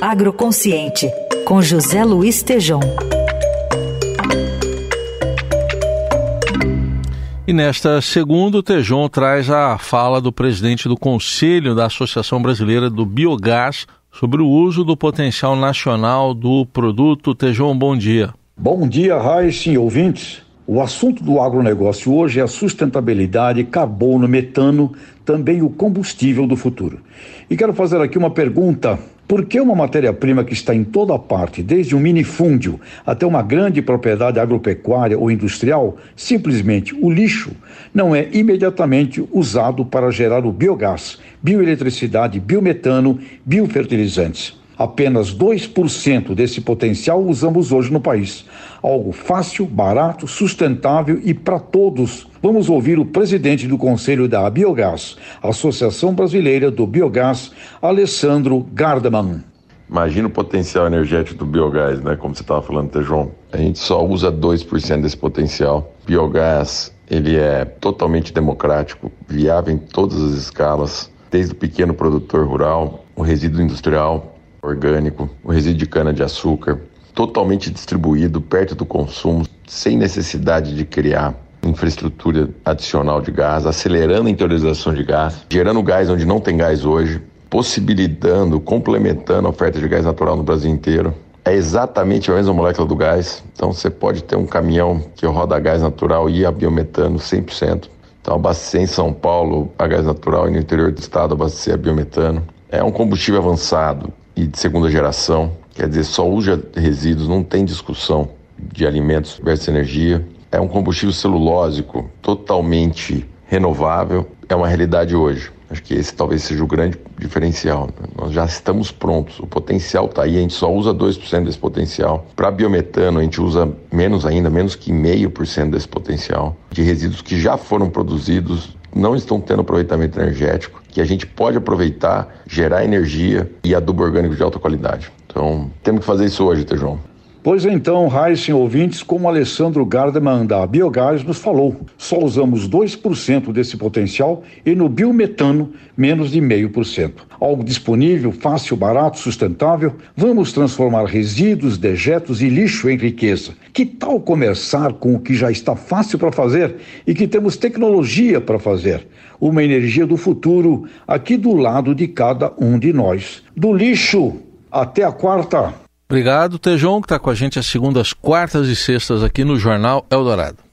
Agroconsciente, com José Luiz Tejom. E nesta segunda, o Tejon traz a fala do presidente do Conselho da Associação Brasileira do Biogás sobre o uso do potencial nacional do produto. Tejon, bom dia. Bom dia, Raíssa e ouvintes. O assunto do agronegócio hoje é a sustentabilidade, carbono, metano, também o combustível do futuro. E quero fazer aqui uma pergunta por que uma matéria-prima que está em toda parte, desde um minifúndio até uma grande propriedade agropecuária ou industrial, simplesmente o lixo, não é imediatamente usado para gerar o biogás, bioeletricidade, biometano, biofertilizantes? Apenas 2% desse potencial usamos hoje no país. Algo fácil, barato, sustentável e para todos. Vamos ouvir o presidente do Conselho da Biogás, Associação Brasileira do Biogás, Alessandro Gardaman. Imagina o potencial energético do biogás, né? Como você estava falando, João. A gente só usa 2% desse potencial. Biogás, ele é totalmente democrático, viável em todas as escalas, desde o pequeno produtor rural, o resíduo industrial, orgânico, o resíduo de cana-de-açúcar, totalmente distribuído perto do consumo, sem necessidade de criar infraestrutura adicional de gás, acelerando a interiorização de gás, gerando gás onde não tem gás hoje, possibilitando, complementando a oferta de gás natural no Brasil inteiro. É exatamente a mesma molécula do gás. Então você pode ter um caminhão que roda a gás natural e a biometano 100%. Então abastecer em São Paulo a gás natural e no interior do estado abastecer a biometano. É um combustível avançado, e de segunda geração, quer dizer, só usa resíduos, não tem discussão de alimentos versus energia. É um combustível celulósico totalmente renovável, é uma realidade hoje. Acho que esse talvez seja o grande diferencial. Nós já estamos prontos, o potencial está aí, a gente só usa 2% desse potencial. Para biometano, a gente usa menos ainda, menos que 0,5% desse potencial. De resíduos que já foram produzidos, não estão tendo aproveitamento energético, que a gente pode aproveitar, gerar energia e adubo orgânico de alta qualidade. Então, temos que fazer isso hoje, Tejão. Pois então, Heisen ouvintes, como Alessandro Gardeman da Biogás nos falou, só usamos 2% desse potencial e no biometano menos de 0,5%. Algo disponível, fácil, barato, sustentável. Vamos transformar resíduos, dejetos e lixo em riqueza. Que tal começar com o que já está fácil para fazer e que temos tecnologia para fazer? Uma energia do futuro aqui do lado de cada um de nós. Do lixo até a quarta. Obrigado, Tejon, que está com a gente às segundas, quartas e sextas aqui no Jornal Eldorado.